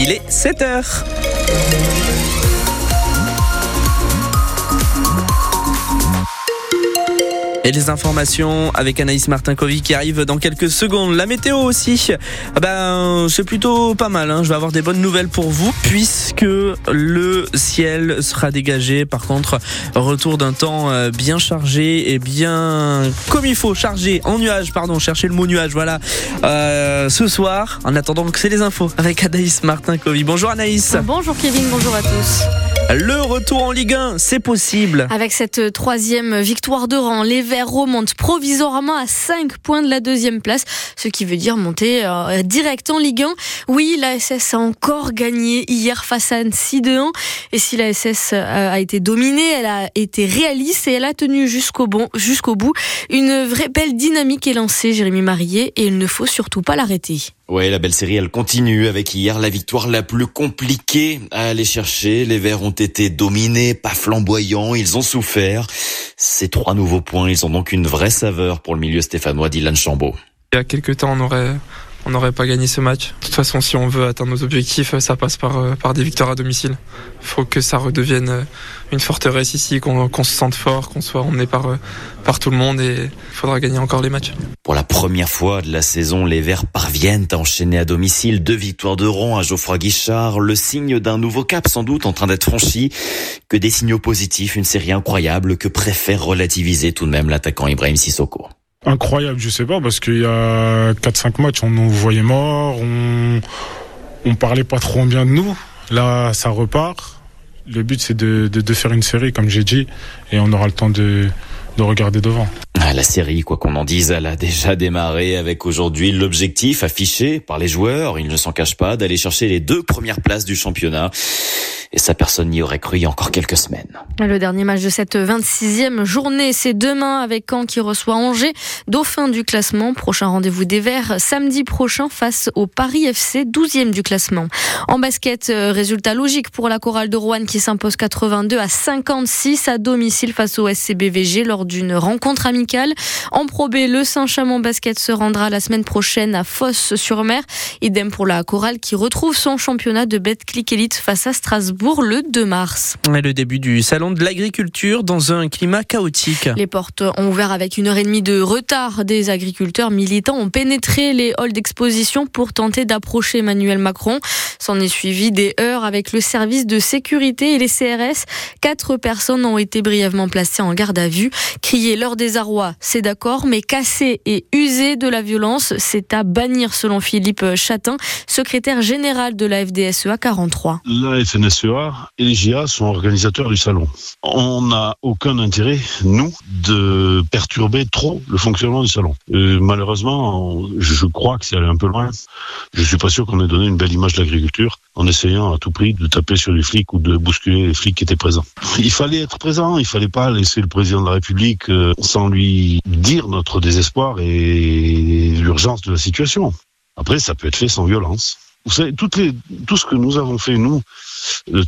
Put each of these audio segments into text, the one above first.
Il est 7h. Et les informations avec Anaïs Martin-Covy qui arrive dans quelques secondes. La météo aussi, ah ben, c'est plutôt pas mal. Hein. Je vais avoir des bonnes nouvelles pour vous puisque le ciel sera dégagé. Par contre, retour d'un temps euh, bien chargé et bien comme il faut, chargé en nuage, pardon, chercher le mot nuage, voilà. Euh, ce soir, en attendant que c'est les infos avec Anaïs Martin-Covy. Bonjour Anaïs. Bonjour Kevin, bonjour à tous. Le retour en Ligue 1, c'est possible. Avec cette troisième victoire de rang, les Verts remontent provisoirement à 5 points de la deuxième place, ce qui veut dire monter euh, direct en Ligue 1. Oui, la SS a encore gagné hier face à Annecy 2-1. Et si la SS euh, a été dominée, elle a été réaliste et elle a tenu jusqu'au bon, jusqu'au bout. Une vraie belle dynamique est lancée, Jérémy Marié, et il ne faut surtout pas l'arrêter. Ouais, la belle série, elle continue avec hier la victoire la plus compliquée à aller chercher. Les Verts ont été dominés, pas flamboyants, ils ont souffert. Ces trois nouveaux points, ils ont donc une vraie saveur pour le milieu stéphanois d'Ilan Chambaud. Il y a quelques temps, on aurait, on n'aurait pas gagné ce match. De toute façon, si on veut atteindre nos objectifs, ça passe par, euh, par des victoires à domicile. Il faut que ça redevienne euh, une forteresse ici, qu'on se sente fort, qu'on soit emmené par, euh, par tout le monde et il faudra gagner encore les matchs. Pour la première fois de la saison, les Verts parviennent à enchaîner à domicile deux victoires de rang à Geoffroy Guichard, le signe d'un nouveau cap sans doute en train d'être franchi, que des signaux positifs, une série incroyable que préfère relativiser tout de même l'attaquant Ibrahim Sissoko. Incroyable, je sais pas, parce qu'il y a 4-5 matchs, on nous voyait morts, on, parlait pas trop bien de nous. Là, ça repart. Le but, c'est de, faire une série, comme j'ai dit, et on aura le temps de regarder devant. Ah, la série, quoi qu'on en dise, elle a déjà démarré avec aujourd'hui l'objectif affiché par les joueurs, ils ne s'en cachent pas, d'aller chercher les deux premières places du championnat. Et ça, personne n'y aurait cru encore quelques semaines. Le dernier match de cette 26e journée, c'est demain avec Caen qui reçoit Angers, dauphin du classement. Prochain rendez-vous des Verts samedi prochain face au Paris FC, 12e du classement. En basket, euh, résultat logique pour la chorale de Rouen qui s'impose 82 à 56 à domicile face au SCBVG lors d'une rencontre amicale. En Pro B, le Saint-Chamond Basket se rendra la semaine prochaine à Fosse-sur-Mer. Idem pour la chorale qui retrouve son championnat de Betclic Elite face à Strasbourg le 2 mars. Et le début du salon de l'agriculture dans un climat chaotique. Les portes ont ouvert avec une heure et demie de retard. Des agriculteurs militants ont pénétré les halls d'exposition pour tenter d'approcher Emmanuel Macron. S'en est suivi des heures avec le service de sécurité et les CRS. Quatre personnes ont été brièvement placées en garde à vue. Crier leur désarroi, c'est d'accord, mais casser et user de la violence, c'est à bannir selon Philippe Chatin, secrétaire général de la FDSEA 43. La FNSEA et les GIA sont organisateurs du salon. On n'a aucun intérêt, nous, de perturber trop le fonctionnement du salon. Euh, malheureusement, je crois que c'est allé un peu loin. Je suis pas sûr qu'on ait donné une belle image de l'agriculture en essayant à tout prix de taper sur les flics ou de bousculer les flics qui étaient présents. Il fallait être présent, il fallait pas laisser le président de la République euh, sans lui dire notre désespoir et l'urgence de la situation. Après, ça peut être fait sans violence. Vous savez, les, tout ce que nous avons fait, nous,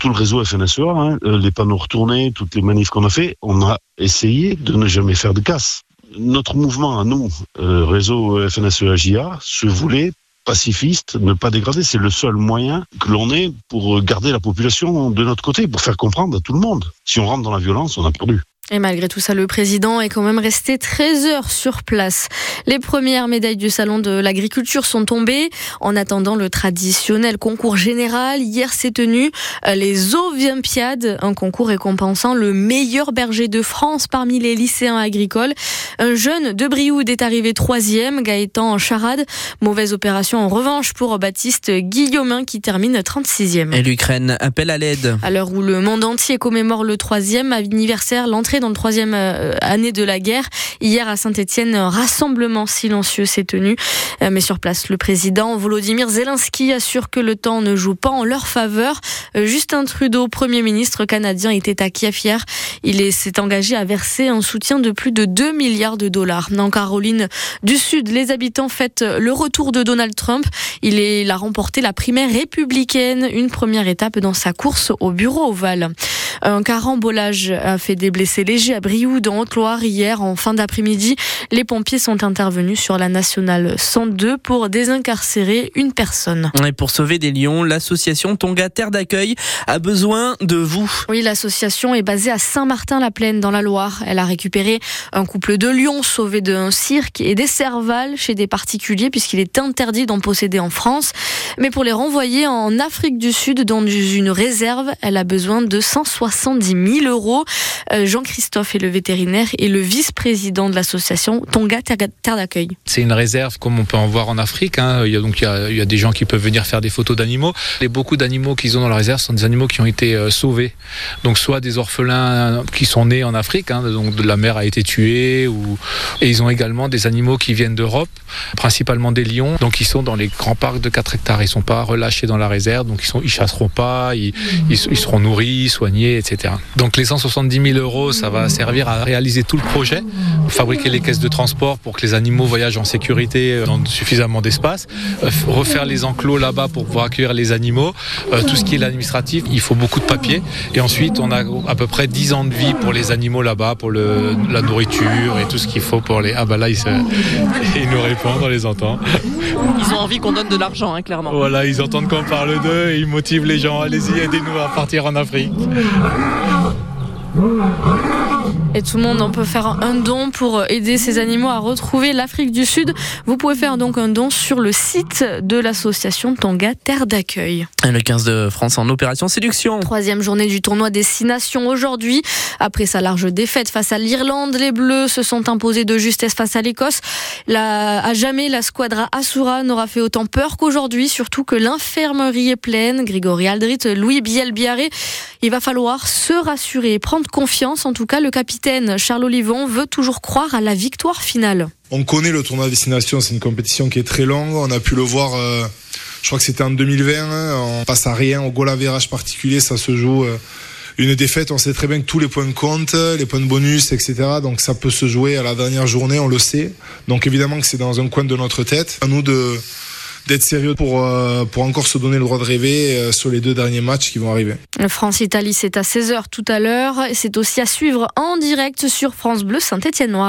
tout le réseau FNSEA, hein, euh, les panneaux retournés, toutes les manifs qu'on a fait, on a essayé de ne jamais faire de casse. Notre mouvement à nous, euh, réseau FNSEA-JA, se voulait pacifiste, ne pas dégrader. C'est le seul moyen que l'on ait pour garder la population de notre côté, pour faire comprendre à tout le monde. Si on rentre dans la violence, on a perdu. Et malgré tout ça, le président est quand même resté 13 heures sur place. Les premières médailles du salon de l'agriculture sont tombées. En attendant le traditionnel concours général, hier s'est tenu euh, les Ovimpiades, un concours récompensant le meilleur berger de France parmi les lycéens agricoles. Un jeune de Brioude est arrivé troisième, Gaëtan en charade. Mauvaise opération en revanche pour Baptiste Guillaumin qui termine 36e. Et l'Ukraine appelle à l'aide. À l'heure où le monde entier commémore le troisième anniversaire, l'entrée dans le troisième euh, année de la guerre. Hier à Saint-Etienne, un rassemblement silencieux s'est tenu. Euh, mais sur place, le président Volodymyr Zelensky assure que le temps ne joue pas en leur faveur. Euh, Justin Trudeau, Premier ministre canadien, était à Kiev hier. Il s'est engagé à verser un soutien de plus de 2 milliards de dollars. En Caroline du Sud, les habitants fêtent le retour de Donald Trump. Il, il a remporté la primaire républicaine, une première étape dans sa course au bureau ovale. Un carambolage a fait des blessés légers à Brioude, en Haute-Loire, hier en fin d'après-midi. Les pompiers sont intervenus sur la nationale 102 pour désincarcérer une personne. Et pour sauver des lions, l'association Tonga Terre d'accueil a besoin de vous. Oui, l'association est basée à Saint-Martin-la-Plaine dans la Loire. Elle a récupéré un couple de lions sauvés d'un cirque et des cervales chez des particuliers puisqu'il est interdit d'en posséder en France. Mais pour les renvoyer en Afrique du Sud dans une réserve, elle a besoin de 170 000 euros. Euh, Jean-Christophe est le vétérinaire et le vice-président de l'association Tonga Terre d'accueil. C'est une réserve comme on peut en voir en Afrique. Hein. Il, y a, donc, il, y a, des gens qui peuvent venir faire des photos d'animaux. Et beaucoup d'animaux qu'ils ont dans la réserve sont des animaux qui ont été euh, sauvés. Donc soit des orphelins qui sont nés en Afrique, hein, donc la mère a été tuée, ou... et ils ont également des animaux qui viennent d'Europe, principalement des lions, donc ils sont dans les grands parcs de 4 hectares. Ils sont pas relâchés dans la réserve, donc ils, sont, ils chasseront pas, ils seront nourris, soignés, etc. Donc les 170 000 euros, ça va servir à réaliser tout le projet, fabriquer les caisses de transport pour que les animaux voyagent en sécurité dans suffisamment d'espace, euh, refaire les enclos là-bas pour pouvoir accueillir les animaux, euh, tout ce qui est l'administratif, il faut beaucoup de papier. Et ensuite, on a à peu près 10 ans de vie pour les animaux là-bas, pour le, la nourriture et tout ce qu'il faut pour les... Ah bah là, ils, se... ils nous répondent, on les entend. Ils ont envie qu'on donne de l'argent, hein, clairement. Voilà, ils entendent qu'on parle d'eux et ils motivent les gens. Allez-y, aidez-nous à partir en Afrique. Et tout le monde on peut faire un don pour aider ces animaux à retrouver l'Afrique du Sud. Vous pouvez faire donc un don sur le site de l'association Tonga Terre d'accueil. Le 15 de France en opération séduction. Troisième journée du tournoi Destination aujourd'hui. Après sa large défaite face à l'Irlande, les Bleus se sont imposés de justesse face à l'Écosse. La, à jamais, la squadra Asura n'aura fait autant peur qu'aujourd'hui, surtout que l'infirmerie est pleine. Grégory Aldrit, Louis Bielbiaré. Il va falloir se rassurer, prendre confiance. En tout cas, le capitaine Charles Olivon veut toujours croire à la victoire finale. On connaît le tournoi destination, c'est une compétition qui est très longue. On a pu le voir, euh, je crois que c'était en 2020. Hein, on passe à rien au goal average particulier, ça se joue. Euh, une défaite, on sait très bien que tous les points comptent, les points de bonus, etc. Donc ça peut se jouer à la dernière journée, on le sait. Donc évidemment que c'est dans un coin de notre tête. À nous de d'être sérieux pour, euh, pour encore se donner le droit de rêver euh, sur les deux derniers matchs qui vont arriver. France-Italie, c'est à 16h tout à l'heure. C'est aussi à suivre en direct sur France Bleu Saint-Étienne-Noir.